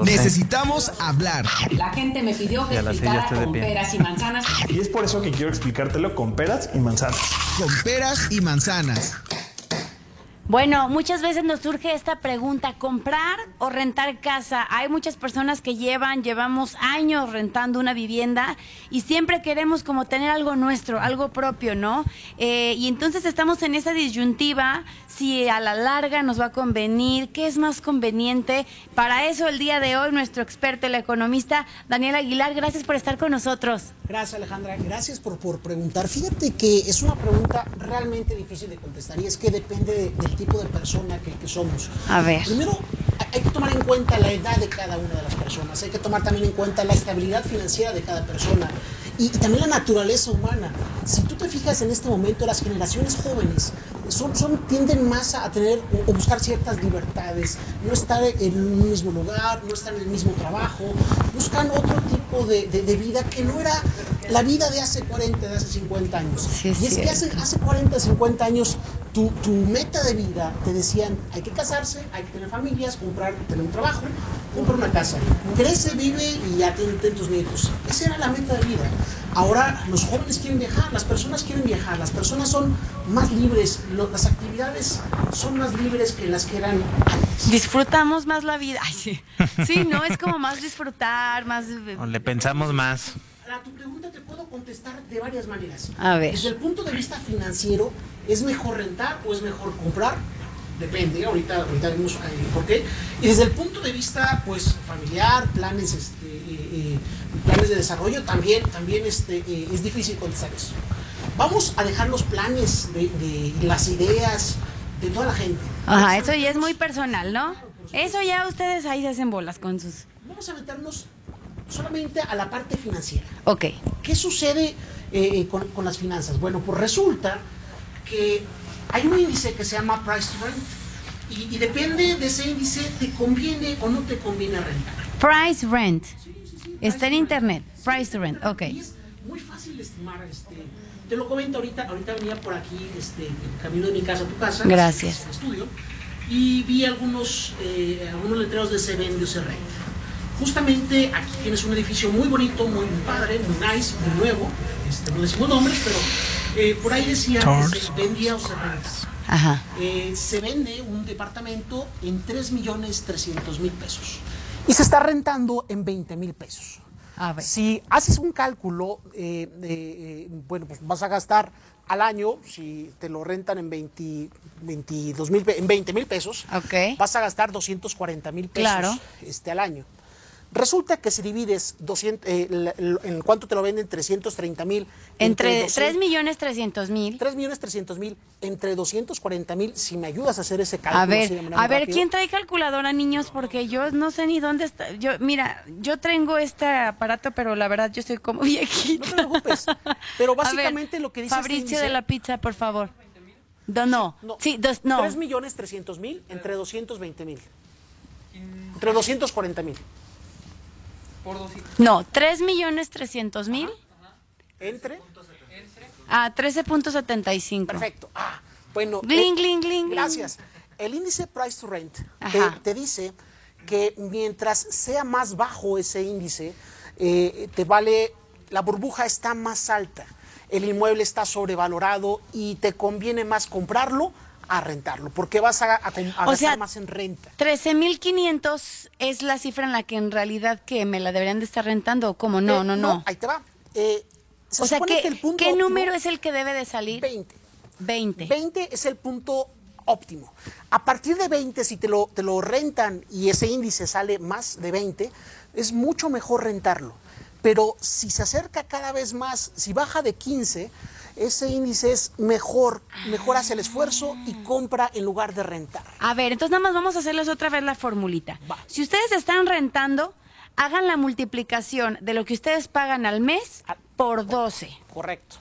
Necesitamos hablar. La gente me pidió que explicara con peras y manzanas. Y es por eso que quiero explicártelo con peras y manzanas. Con peras y manzanas. Bueno, muchas veces nos surge esta pregunta, ¿comprar o rentar casa? Hay muchas personas que llevan, llevamos años rentando una vivienda y siempre queremos como tener algo nuestro, algo propio, ¿no? Eh, y entonces estamos en esa disyuntiva, si a la larga nos va a convenir, qué es más conveniente. Para eso el día de hoy nuestro experto, el economista Daniel Aguilar, gracias por estar con nosotros. Gracias Alejandra, gracias por, por preguntar. Fíjate que es una pregunta realmente difícil de contestar y es que depende de- del de persona que, que somos. A ver. Primero, hay- que tomar en cuenta la edad de cada una de las personas, hay que tomar también en cuenta la estabilidad financiera de cada persona y, y también la naturaleza humana. Si tú te fijas en este momento, las generaciones jóvenes son, son, tienden más a tener o, o buscar ciertas libertades, no estar en un mismo lugar, no estar en el mismo trabajo, buscan otro tipo de, de- de vida que no era la vida de hace 40, de hace 50 años. Sí, y es que hace, hace 40, 50 años tu, tu meta de vida te decían hay que casarse, hay que tener familias, comprar, tener un trabajo, comprar una casa. Crece, vive y ya tiene ten tus nietos. Esa era la meta de vida. Ahora los jóvenes quieren viajar, las personas quieren viajar, las personas son más libres, lo- las actividades son más libres que las que eran antes. Disfrutamos más la vida. Ay, sí. Sí, no, es como más disfrutar, más... O le pensamos más. A tu pregunta contestar de varias maneras. A ver. Desde el punto de vista financiero, ¿es mejor rentar o es mejor comprar? Depende, ahorita, ahorita vemos eh, por qué. Y desde el punto de vista pues familiar, planes, este, eh, eh, planes de desarrollo, también, también este, eh, es difícil contestar eso. Vamos a dejar los planes de, de las ideas de toda la gente. Ajá, eso ya es muy personal, ¿no? Eso ya ustedes ahí se hacen bolas con sus... Vamos a meternos solamente a la parte financiera. Ok. ¿Qué sucede eh, con, con las finanzas? Bueno, pues resulta que hay un índice que se llama Price to Rent y, y depende de ese índice te conviene o no te conviene rentar. Price rent. Sí, sí, sí, Está en internet. Price to rent, ok. Y es muy fácil estimar. Este, te lo comento ahorita, ahorita venía por aquí, este, camino de mi casa a tu casa. Gracias. estudio, y vi algunos, eh, algunos letreros de se vende o se renta. Justamente aquí tienes un edificio muy bonito, muy padre, muy nice, muy nuevo. Este, no decimos nombres, pero eh, por ahí decía que se vendía o se renta. Ajá. Eh, se vende un departamento en 3 millones 300 mil pesos y se está rentando en 20 mil pesos. A ver. Si haces un cálculo, eh, eh, bueno, pues vas a gastar al año, si te lo rentan en 20, 22 mil, pe- en 20 mil pesos, Ok. vas a gastar 240 mil pesos Claro. este, al año. Resulta que si divides 200, eh, en cuánto te lo venden, 330 mil. Entre 3 millones 300 mil. 3 millones 300 mil entre 240 mil, si me ayudas a hacer ese cálculo. A ver, a ver. ¿quién trae calculadora, niños? Porque yo no sé ni dónde está. Yo, mira, yo tengo este aparato, pero la verdad yo soy como viejita. No te preocupes. Pero ver, básicamente lo que dice este Fabricio índice- de la pizza, por favor. No, no. No, Sí, dos, no. 3 millones 300 mil entre 220 mil. Entre 240 mil. No, 3 millones 300 mil Entre. a 13.75. Perfecto. Ah, bueno. Gling, gling, gling, Gracias. El índice Price to Rent te, te dice que mientras sea más bajo ese índice, eh, te vale. La burbuja está más alta. El inmueble está sobrevalorado y te conviene más comprarlo a rentarlo, porque vas a, a, a O gastar sea, más en renta. 13.500 es la cifra en la que en realidad que me la deberían de estar rentando o cómo no, Eh, no, no. Ahí te va. Eh, se O sea, ¿qué, que el punto ¿qué número es el que debe de salir? 20. 20. 20 es el punto óptimo. A partir de 20, si te lo, te lo rentan y ese índice sale más de 20, es mucho mejor rentarlo. Pero si se acerca cada vez más, si baja de 15, ese índice es mejor, mejor hace el esfuerzo y compra en lugar de rentar. A ver, entonces nada más vamos a hacerles otra vez la formulita. Va. Si ustedes están rentando, hagan la multiplicación de lo que ustedes pagan al mes Ah. por 12. Correcto.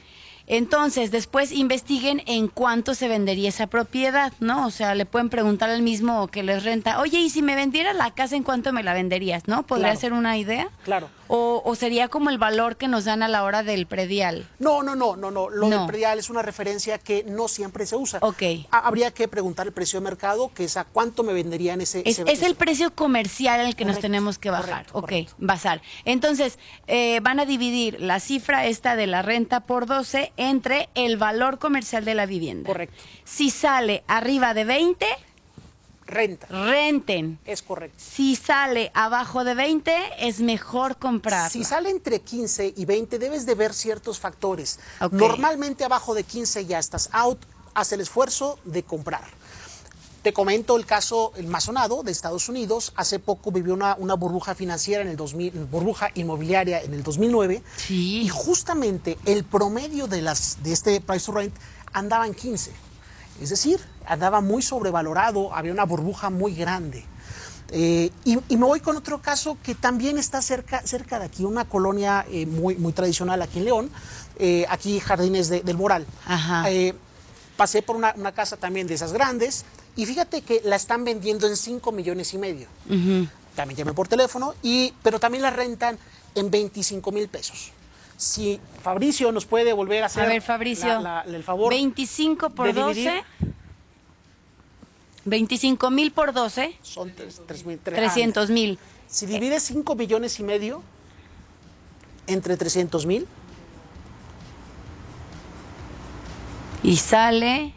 Entonces, después investiguen en cuánto se vendería esa propiedad, ¿no? O sea, le pueden preguntar al mismo que les renta, oye, ¿y si me vendiera la casa, en cuánto me la venderías, no? ¿Podría Claro. ser una idea? Claro. O, o sería como el valor que nos dan a la hora del predial. No, no, no, no, no. Lo No. del predial es una referencia que no siempre se usa. Ok. Ha- Habría que preguntar el precio de mercado, que es a cuánto me venderían ese. Es, ese- es el precio comercial al que nos tenemos que bajar. correcto, ok, correcto. basar. Entonces, eh, van a dividir la cifra esta de la renta por 12 entre el valor comercial de la vivienda. Correcto. Si sale arriba de 20, Renta. renten. Es correcto. Si sale abajo de 20, es mejor comprarla. Si sale entre 15 y 20, debes de ver ciertos factores. Normalmente abajo de 15 ya estás out, haz el esfuerzo de comprar. Te comento el caso, el más sonado de Estados Unidos. Hace poco vivió una, una burbuja financiera en el 2000, burbuja inmobiliaria en el 2009. Sí. Y justamente el promedio de, las, de este price to rent andaba en 15. Es decir, andaba muy sobrevalorado, había una burbuja muy grande. Eh, y, y me voy con otro caso que también está cerca, cerca de aquí, una colonia eh, muy, muy tradicional aquí en León, eh, aquí Jardines de- del Moral. Ajá. Pasé por una, una casa también de esas grandes y fíjate que la están vendiendo en 5 millones y medio. También llamé por teléfono, y, pero también la rentan en 25 mil pesos. Si Fabricio nos puede volver a hacer a ver, Fabricio, la- la- el favor. 25 por de 12. dividir. 25 mil por 12, Son tres- tres mil- tres- 300 mil. Si divides 5 millones y medio entre 300 mil, Y sale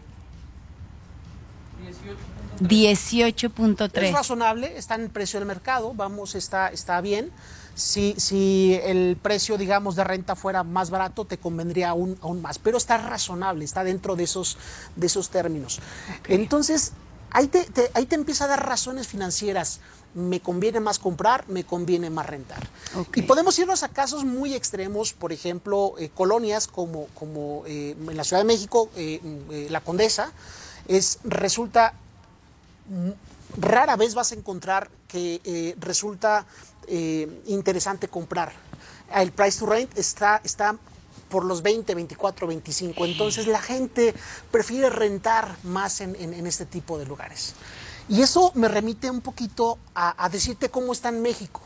18.3. es razonable, está en el precio del mercado, vamos, está, está bien. Si, si el precio, digamos, de renta fuera más barato, te convendría aún, aún más, pero está razonable, está dentro de esos, de esos términos. Entonces, ahí te, te- ahí te empieza a dar razones financieras. Me conviene más comprar, me conviene más rentar. Y podemos irnos a casos muy extremos, por ejemplo, eh, colonias como, como eh, en la Ciudad de México, eh, eh, la Condesa, es, resulta rara vez vas a encontrar que eh, resulta eh, interesante comprar. El price to rent está, está por los 20, 24, 25. Entonces la gente prefiere rentar más en, en- este tipo de lugares. Y eso me remite un poquito a, a decirte cómo está en México.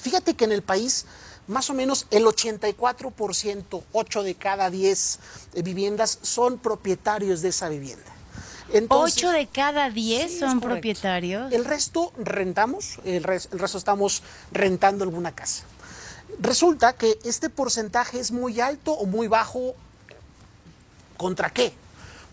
Fíjate que en el país más o menos el 84%, 8 de cada 10 eh, viviendas son propietarios de esa vivienda. Entonces- 8 de cada 10 Sí, son propietarios. El resto rentamos, el, res- el resto estamos rentando alguna casa. Resulta que este porcentaje es muy alto o muy bajo. ¿Contra qué?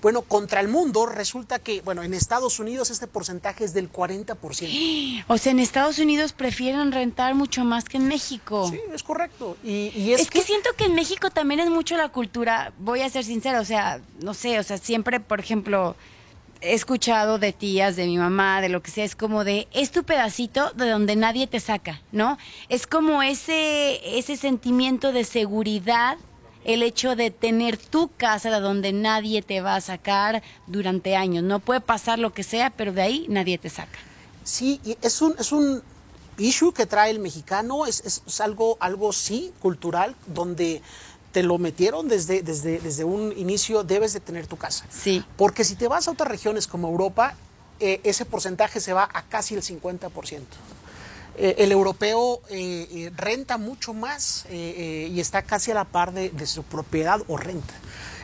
Bueno, contra el mundo resulta que, bueno, en Estados Unidos este porcentaje es del 40%. O sea, en Estados Unidos prefieren rentar mucho más que en México. Sí, es correcto. Y, y es, Es que siento que en México también es mucho la cultura, voy a ser sincera, o sea, no sé, o sea, siempre, por ejemplo, he escuchado de tías, de mi mamá, de lo que sea, es como de, es tu pedacito de donde nadie te saca, ¿no? Es como ese, ese sentimiento de seguridad, el hecho de tener tu casa de donde nadie te va a sacar durante años. No puede pasar lo que sea, pero de ahí nadie te saca. Sí, es un, es un issue que trae el mexicano, es, es- es algo, algo sí, cultural, donde te lo metieron desde, desde, desde un inicio, debes de tener tu casa. Sí. Porque si te vas a otras regiones como Europa, eh, ese porcentaje se va a casi el 50%. Eh, el europeo eh, renta mucho más y está casi a la par de, de su propiedad o renta.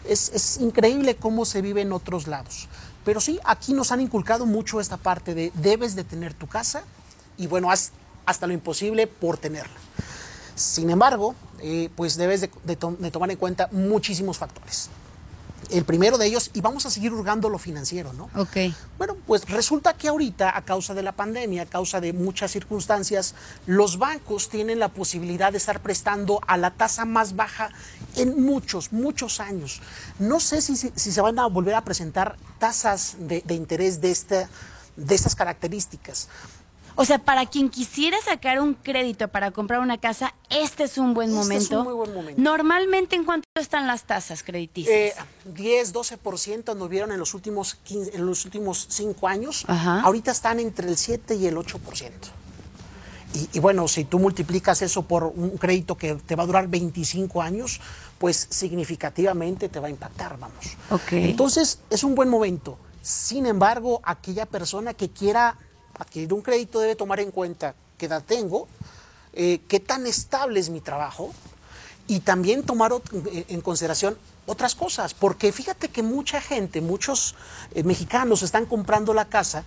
Es, es increíble cómo se vive en otros lados. Pero sí, aquí nos han inculcado mucho esta parte de debes de tener tu casa y bueno, haz hasta lo imposible por tenerla. Sin embargo, eh, pues debes de, de to- de tomar en cuenta muchísimos factores. El primero de ellos, y vamos a seguir hurgando lo financiero, ¿no? Ok. Bueno, pues resulta que ahorita, a causa de la pandemia, a causa de muchas circunstancias, los bancos tienen la posibilidad de estar prestando a la tasa más baja en muchos, muchos años. No sé si, si- si se van a volver a presentar tasas de, de interés de, esta, de estas características. O sea, para quien quisiera sacar un crédito para comprar una casa, este es un buen Este es momento. un muy buen momento. Normalmente, ¿en cuánto están las tasas crediticias? Eh, 10, 12% anduvieron en los últimos 15 en los últimos 5 años. Ajá. Ahorita están entre el 7 y el 8%. y, y bueno, si tú multiplicas eso por un crédito que te va a durar 25 años, pues significativamente te va a impactar, vamos. Ok. Entonces, es un buen momento. Sin embargo, aquella persona que quiera adquirir un crédito debe tomar en cuenta qué edad tengo, eh, qué tan estable es mi trabajo y también tomar en- consideración otras cosas, porque fíjate que mucha gente, muchos eh, mexicanos están comprando la casa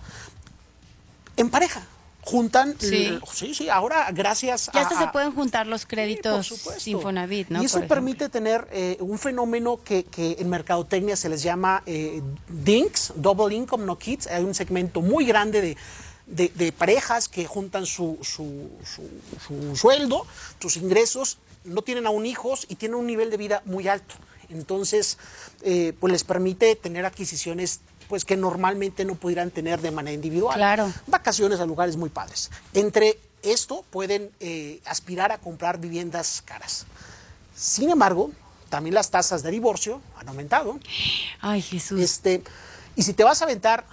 en pareja. Juntan, Sí. sí, sí, ahora gracias Ya a... hasta se pueden juntar los Sí, créditos supuesto. Infonavit, ¿no? Y eso permite tener eh, un fenómeno que, que en mercadotecnia se les llama eh, DINKs, Double Income No Kids. Hay un segmento muy grande de, de- de parejas que juntan su, su- su- su sueldo, sus ingresos, no tienen aún hijos y tienen un nivel de vida muy alto. Entonces, eh, pues les permite tener adquisiciones pues que normalmente no pudieran tener de manera individual. Claro. Vacaciones a lugares muy padres. Entre esto pueden eh, aspirar a comprar viviendas caras. Sin embargo, también las tasas de divorcio han aumentado. Ay, Jesús. Este, y si te vas a aventar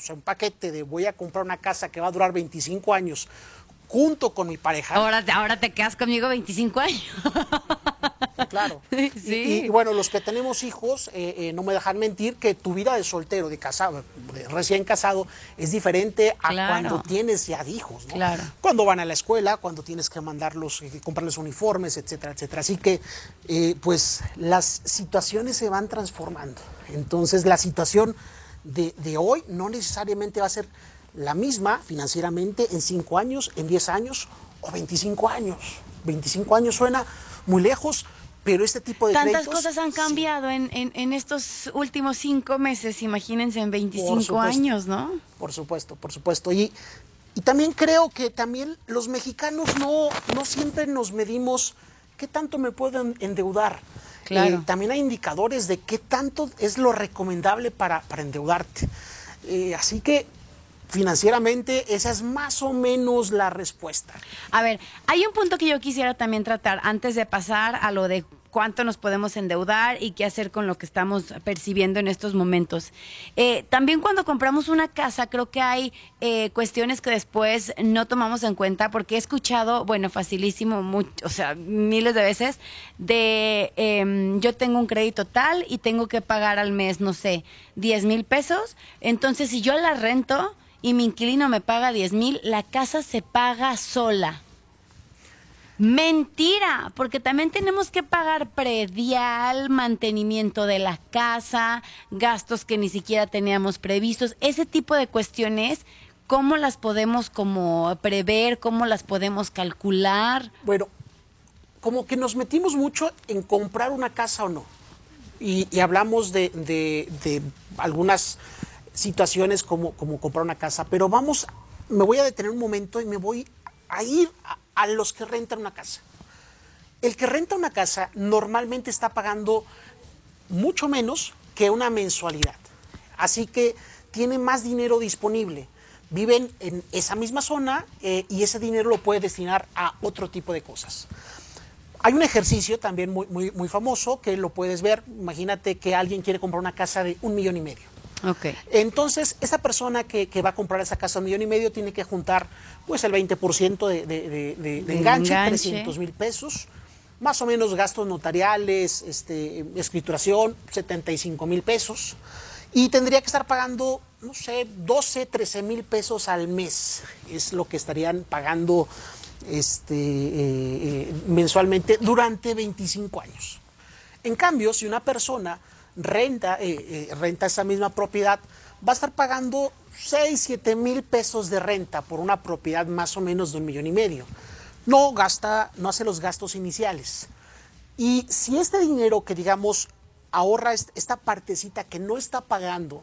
o sea, un paquete de voy a comprar una casa que va a durar 25 años junto con mi pareja, Ahora, te- ahora te quedas conmigo 25 años. claro. Sí. Y, y, bueno, los que tenemos hijos, eh, eh, no me dejan mentir que tu vida de soltero, de casado, de recién casado, es diferente a Claro. cuando tienes ya hijos, ¿no? Claro. Cuando van a la escuela, cuando tienes que mandarlos, eh, comprarles uniformes, etcétera, etcétera. Así que, eh, pues, las situaciones se van transformando. Entonces, la situación de, de hoy no necesariamente va a ser la misma financieramente en 5 años, en 10 años o 25 años. 25 años suena muy lejos, pero este tipo de Tantas créditos, cosas han sí. cambiado en, en- en estos últimos cinco meses, imagínense en 25 supuesto. años, ¿no? Por supuesto, por supuesto. Y, y también creo que también los mexicanos no, no siempre nos medimos qué tanto me puedo en- endeudar. Claro. Eh, también hay indicadores de qué tanto es lo recomendable para, para endeudarte. Eh, así que financieramente esa es más o menos la respuesta. A ver, hay un punto que yo quisiera también tratar antes de pasar a lo de cuánto nos podemos endeudar y qué hacer con lo que estamos percibiendo en estos momentos. Eh, también cuando compramos una casa, creo que hay eh, cuestiones que después no tomamos en cuenta porque he escuchado, bueno, facilísimo, o sea, miles de veces, de em, yo tengo un crédito tal y tengo que pagar al mes, no sé, 10 mil pesos. Entonces, si yo la rento y mi inquilino me paga 10 mil, la casa se paga sola. Mentira, porque también tenemos que pagar predial, mantenimiento de la casa, gastos que ni siquiera teníamos previstos, ese tipo de cuestiones, ¿cómo las podemos como prever, cómo las podemos calcular? Bueno, como que nos metimos mucho en comprar una casa o no. Y, hablamos de, de- de algunas situaciones como, como comprar una casa, pero vamos, me voy a detener un momento y me voy a ir a, a los que rentan una casa. El que renta una casa normalmente está pagando mucho menos que una mensualidad. Así que tiene más dinero disponible. Viven en esa misma zona eh, y ese dinero lo puede destinar a otro tipo de cosas. Hay un ejercicio también muy, muy, muy famoso que lo puedes ver. Imagínate que alguien quiere comprar una casa de un millón y medio. Ok. Entonces, esa persona que, que va a comprar esa casa de un millón y medio tiene que juntar pues el 20% de, de, de- enganche. 300 mil pesos, más o menos gastos notariales, este, escrituración, 75 mil pesos, y tendría que estar pagando, no sé, 12, 13 mil pesos al mes, es lo que estarían pagando este, eh, eh, mensualmente durante 25 años. En cambio, si una persona renta, eh, eh, renta esa misma propiedad, va a estar pagando 6, 7 mil pesos de renta por una propiedad más o menos de un millón y medio. No gasta, no hace los gastos iniciales. Y si este dinero que digamos ahorra est- esta partecita que no está pagando,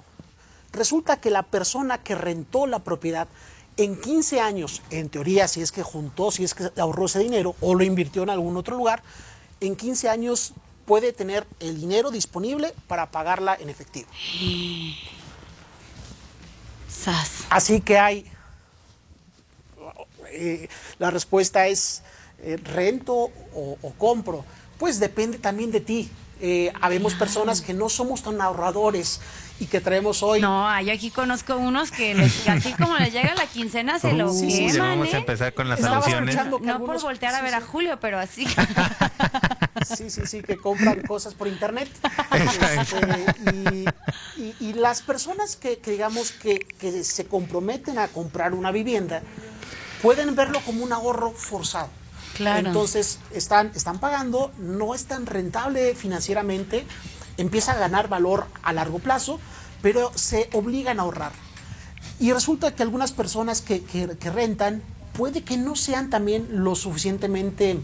resulta que la persona que rentó la propiedad en 15 años, en teoría, si es que juntó, si es que ahorró ese dinero o lo invirtió en algún otro lugar, en 15 años puede tener el dinero disponible para pagarla en efectivo. Sas. Así que hay, eh, la respuesta es eh, rento o, o compro. Pues depende también de ti. Eh, habemos personas que no somos tan ahorradores y que traemos hoy. No, yo aquí conozco unos que les- así como les llega la quincena se lo Uh, queman, ya vamos a empezar con las que No por voltear a sí, ver a sí. Julio, pero así. Sí, sí, sí, que compran cosas por internet. Este, y, y- y las personas que, que digamos que, que se comprometen a comprar una vivienda pueden verlo como un ahorro forzado. Claro. Entonces están, están pagando, no es tan rentable financieramente, empieza a ganar valor a largo plazo, pero se obligan a ahorrar. Y resulta que algunas personas que, que- que rentan puede que no sean también lo suficientemente eh,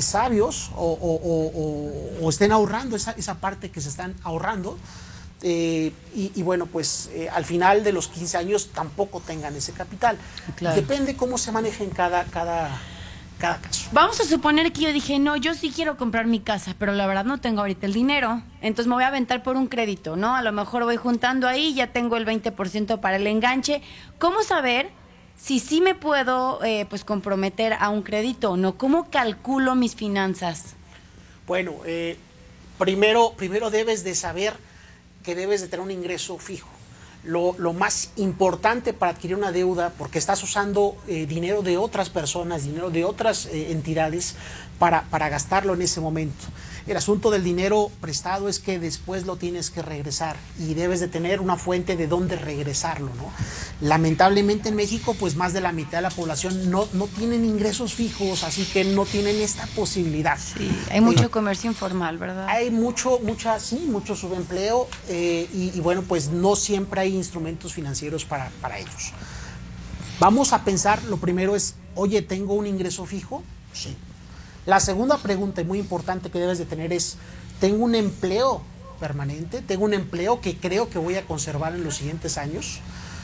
sabios o, o- o- o- o estén ahorrando esa, esa parte que se están ahorrando. eh, y, y bueno, pues eh, al final de los 15 años tampoco tengan ese capital. Claro. Depende cómo se maneje en cada, cada, cada caso. Vamos a suponer que yo dije, no, yo sí quiero comprar mi casa, pero la verdad no tengo ahorita el dinero. Entonces me voy a aventar por un crédito, ¿no? A lo mejor voy juntando ahí, ya tengo el 20% para el enganche. ¿Cómo saber si sí me puedo eh, pues comprometer a un crédito no? ¿Cómo calculo mis finanzas? Bueno, eh, primero, primero debes de saber que debes de tener un ingreso fijo. Lo, lo más importante para adquirir una deuda, porque estás usando eh, dinero de otras personas, dinero de otras eh, entidades para, para gastarlo en ese momento. El asunto del dinero prestado es que después lo tienes que regresar y debes de tener una fuente de dónde regresarlo. ¿no? Lamentablemente en México, pues más de la mitad de la población no, no tienen ingresos fijos, así que no tienen esta posibilidad. Hay mucho comercio informal, ¿verdad? Hay mucho, mucha, sí, mucho subempleo eh, y, y bueno, pues no siempre hay instrumentos financieros para, para ellos. Vamos a pensar, lo primero es, oye, ¿tengo un ingreso fijo? Sí. La segunda pregunta y muy importante que debes de tener es, ¿tengo un empleo permanente? ¿Tengo un empleo que creo que voy a conservar en los siguientes años?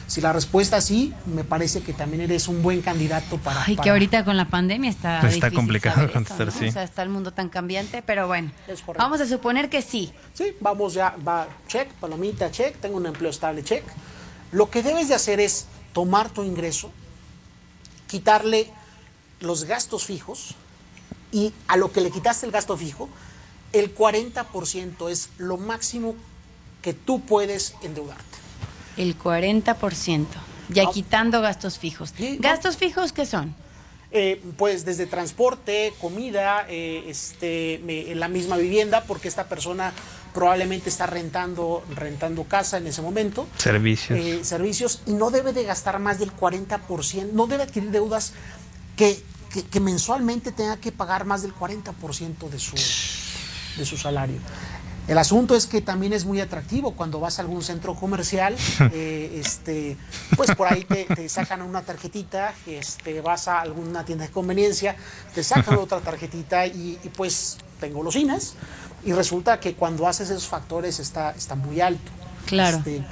Si la respuesta es sí, me parece que también eres un buen candidato para... Ay, que ahorita con la pandemia está Está difícil complicado saber eso, contestar, ¿no? sí. O sea, está el mundo tan cambiante, pero bueno. Vamos a suponer que sí. Sí, vamos ya, va, check, palomita, check, tengo un empleo estable, check. Lo que debes de hacer es tomar tu ingreso, quitarle los gastos fijos y a lo que le quitaste el gasto fijo, el 40% es lo máximo que tú puedes endeudarte. El 40%. Ya No. quitando gastos fijos. Sí, no. ¿Gastos fijos qué son? Eh, pues desde transporte, comida, eh, este, me- en la misma vivienda, porque esta persona probablemente está rentando, rentando casa en ese momento. Servicios. eh, servicios y no debe de gastar más del 40%, no debe adquirir deudas que, que- que mensualmente tenga que pagar más del 40% de su, de su salario. El asunto es que también es muy atractivo cuando vas a algún centro comercial, eh, este, pues por ahí te, te sacan una tarjetita, este, vas a alguna tienda de conveniencia, te sacan otra tarjetita y, y, pues te engolosinas y resulta que cuando haces esos factores está, está muy alto. Claro. Este,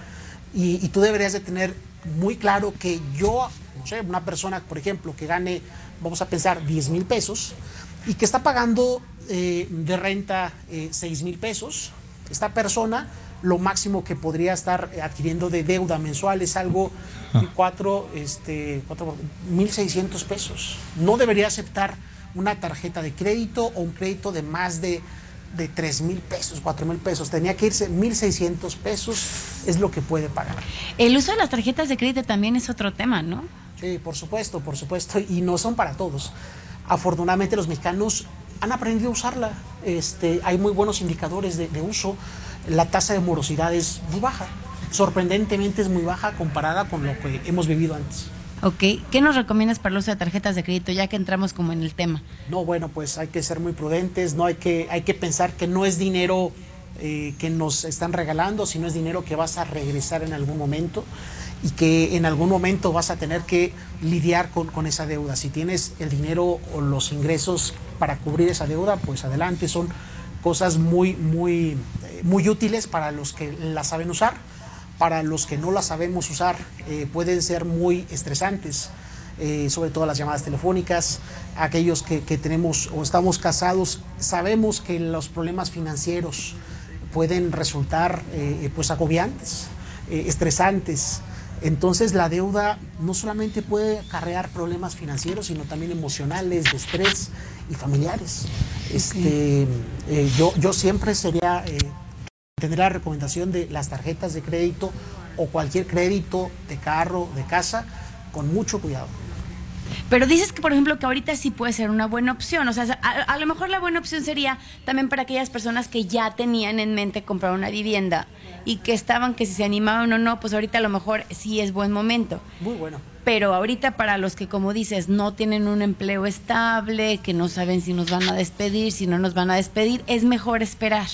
y, y tú deberías de tener muy claro que yo, no sé, una persona, por ejemplo, que gane, vamos a pensar, 10 mil pesos y que está pagando eh, de renta 6 mil pesos, esta persona lo máximo que podría estar adquiriendo de deuda mensual es algo de cuatro, este, cuatro, 1.600 pesos. No debería aceptar una tarjeta de crédito o un crédito de más de, de 3 mil pesos, 4 mil pesos. Tenía que irse 1.600 pesos, es lo que puede pagar. El uso de las tarjetas de crédito también es otro tema, ¿no? Sí, por supuesto, por supuesto, y no son para todos. Afortunadamente los mexicanos han aprendido a usarla. Este, hay muy buenos indicadores de, de uso. La tasa de morosidad es muy baja. Sorprendentemente es muy baja comparada con lo que hemos vivido antes. Ok. ¿Qué nos recomiendas para el uso de tarjetas de crédito, ya que entramos como en el tema? No, bueno, pues hay que ser muy prudentes, no hay que, hay que pensar que no es dinero eh, que nos están regalando, sino es dinero que vas a regresar en algún momento y que en algún momento vas a tener que lidiar con, con esa deuda. Si tienes el dinero o los ingresos para cubrir esa deuda, pues adelante, son cosas muy, muy, eh, muy útiles para los que la saben usar. Para los que no la sabemos usar, eh, pueden ser muy estresantes eh, sobre todo las llamadas telefónicas, aquellos que, que tenemos o estamos casados, sabemos que los problemas financieros pueden resultar eh, pues agobiantes, estresantes. Entonces la deuda no solamente puede acarrear problemas financieros, sino también emocionales, de estrés y familiares. Este, eh, yo, yo siempre sería, eh, tendría la recomendación de las tarjetas de crédito o cualquier crédito de carro, de casa, con mucho cuidado. Pero dices que, por ejemplo, que ahorita sí puede ser una buena opción. O sea, a, a, lo mejor la buena opción sería también para aquellas personas que ya tenían en mente comprar una vivienda y que estaban que si se animaban o no, pues ahorita a lo mejor sí es buen momento. Muy bueno. Pero ahorita para los que, como dices, no tienen un empleo estable, que no saben si nos van a despedir, si no nos van a despedir, es mejor esperar.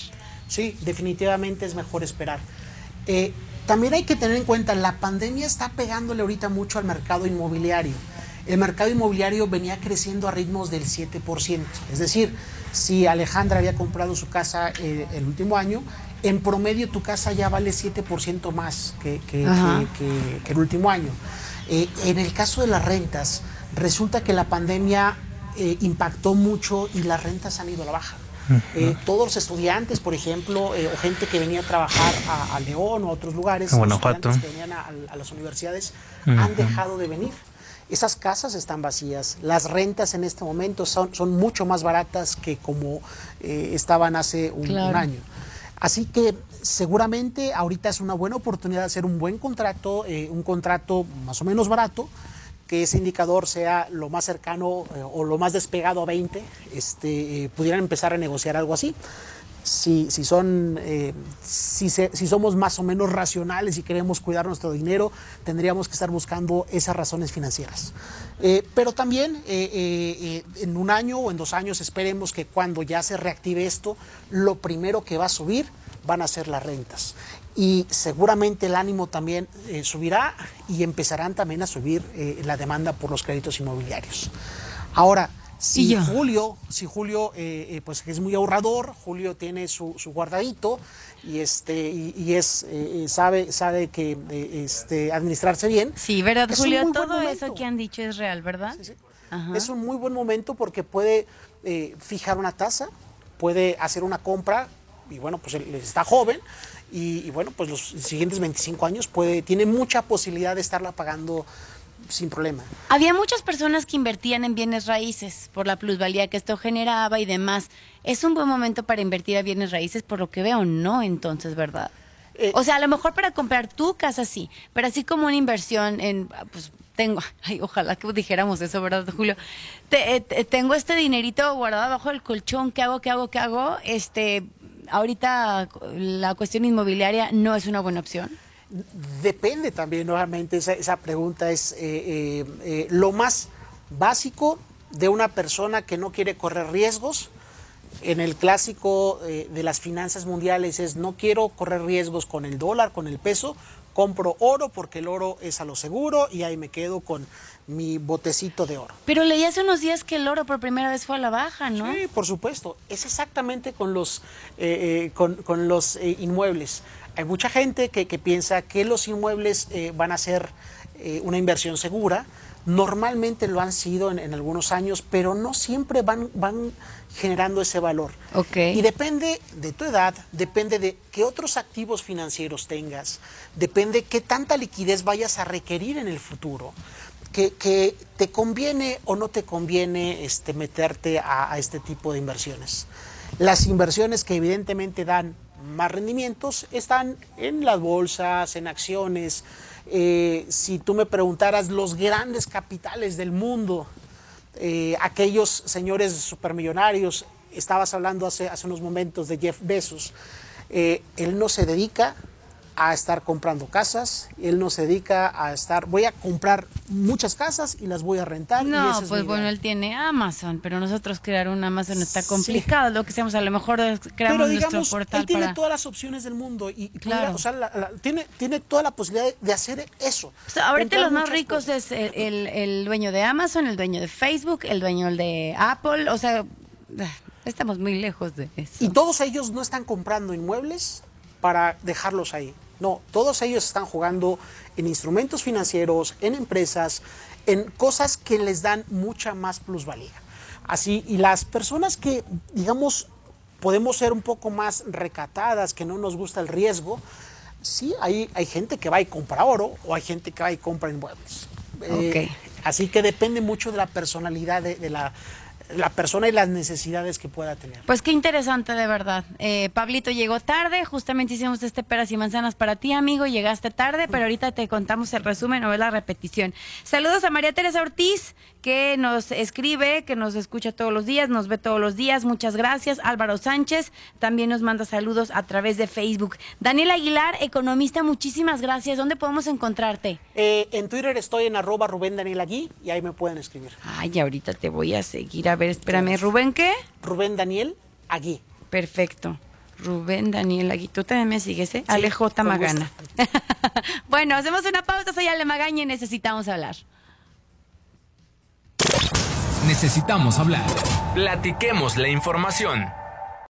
Sí, definitivamente es mejor esperar. Eh, también hay que tener en cuenta, la pandemia está pegándole ahorita mucho al mercado inmobiliario. El mercado inmobiliario venía creciendo a ritmos del 7%. Es decir, si Alejandra había comprado su casa eh, el último año, en promedio tu casa ya vale 7% más que, que, que, que, el último año. Eh, en el caso de las rentas, resulta que la pandemia eh, impactó mucho y las rentas han ido a la baja. Eh, todos los estudiantes, por ejemplo, o gente que venía a trabajar a, a León o a otros lugares, los estudiantes que venían a, a las universidades, uh -huh. han dejado de venir. Esas casas están vacías. Las rentas en este momento son, son mucho más baratas que como eh, estaban hace un, claro. un, año. Así que seguramente ahorita es una buena oportunidad de hacer un buen contrato, eh, un contrato más o menos barato, que ese indicador sea lo más cercano eh, o lo más despegado a 20, este, eh, pudieran empezar a negociar algo así. Si, si, son, eh, si, se, si, somos más o menos racionales y queremos cuidar nuestro dinero, tendríamos que estar buscando esas razones financieras. Eh, pero también eh, en un año o en dos años esperemos que cuando ya se reactive esto, lo primero que va a subir van a ser las rentas. Y seguramente el ánimo también subirá y empezarán también a subir la demanda por los créditos inmobiliarios. Ahora, si Julio, si Julio eh, eh, pues es muy ahorrador, Julio tiene su, su guardadito y este y, y es eh, sabe sabe que este administrarse bien. Sí, verdad, Julio, todo eso que han dicho es real, ¿verdad? Sí, sí. Es un muy buen momento porque puede fijar una tasa, puede hacer una compra y bueno, pues él está joven y, y bueno, pues los siguientes 25 años puede tiene mucha posibilidad de estarla pagando sin problema. Había muchas personas que invertían en bienes raíces por la plusvalía que esto generaba y demás. Es un buen momento para invertir a bienes raíces, por lo que veo, no entonces, ¿verdad? Eh, o sea, a lo mejor para comprar tu casa sí, pero así como una inversión en, pues tengo, ay, ojalá que dijéramos eso, ¿verdad, Julio? Te, te, tengo este dinerito guardado abajo del colchón, ¿qué hago, qué hago, qué hago? Este, ahorita la cuestión inmobiliaria no es una buena opción. Depende también, nuevamente, esa, esa pregunta es eh, eh, eh, lo más básico de una persona que no quiere correr riesgos. En el clásico eh, de las finanzas mundiales es no quiero correr riesgos con el dólar, con el peso, compro oro porque el oro es a lo seguro y ahí me quedo con mi botecito de oro. Pero leí hace unos días que el oro por primera vez fue a la baja, ¿no? Sí, por supuesto. Es exactamente con los, eh, eh, con, con, los eh, inmuebles. Hay mucha gente que, que piensa que los inmuebles eh, van a ser eh, una inversión segura. Normalmente lo han sido en, en, algunos años, pero no siempre van, van generando ese valor. Okay. Y depende de tu edad, depende de qué otros activos financieros tengas, depende qué tanta liquidez vayas a requerir en el futuro. Que, que te conviene o no te conviene este, meterte a, a este tipo de inversiones. Las inversiones que evidentemente dan más rendimientos están en las bolsas, en acciones. Eh, si tú me preguntaras los grandes capitales del mundo, eh, aquellos señores supermillonarios, estabas hablando hace, hace unos momentos de Jeff Bezos, eh, él no se dedica a estar comprando casas, él no se dedica a estar, voy a comprar muchas casas y las voy a rentar. No, y pues bueno, él tiene Amazon, pero nosotros crear un Amazon está complicado, sí. lo que seamos, a lo mejor creamos pero, digamos, nuestro portal él tiene para... todas las opciones del mundo y, y claro. pudiera, o sea, la, la, tiene, tiene toda la posibilidad de hacer eso. O sea, ahorita los más ricos cosas. es el, el, el dueño de Amazon, el dueño de Facebook, el dueño de Apple, o sea, estamos muy lejos de eso. Y todos ellos no están comprando inmuebles para dejarlos ahí. No, todos ellos están jugando en instrumentos financieros, en empresas, en cosas que les dan mucha más plusvalía. Así, y las personas que, digamos, podemos ser un poco más recatadas, que no nos gusta el riesgo, Sí, hay, hay gente que va y compra oro o hay gente que va y compra inmuebles. Eh, Así que depende mucho de la personalidad de, de la, la persona y las necesidades que pueda tener. Pues qué interesante, de verdad. Eh, Pablito llegó tarde, justamente hicimos este peras y manzanas para ti, amigo. Llegaste tarde, pero ahorita te contamos el resumen o la repetición. Saludos a María Teresa Ortiz, que nos escribe, que nos escucha todos los días, nos ve todos los días. Muchas gracias. Álvaro Sánchez también nos manda saludos a través de Facebook. Daniel Aguilar, economista, muchísimas gracias. ¿Dónde podemos encontrarte? Eh, en Twitter estoy en arroba Rubén Daniel Agui y ahí me pueden escribir. Ay, ahorita te voy a seguir. A ver, espérame. ¿Rubén qué? Rubén Daniel Agui. Perfecto. Rubén Daniel Agui. Tú también me sigues, ¿eh? Ale J. Magana. bueno, hacemos una pausa. Soy Ale Magaña y necesitamos hablar. Necesitamos hablar. Platiquemos la información.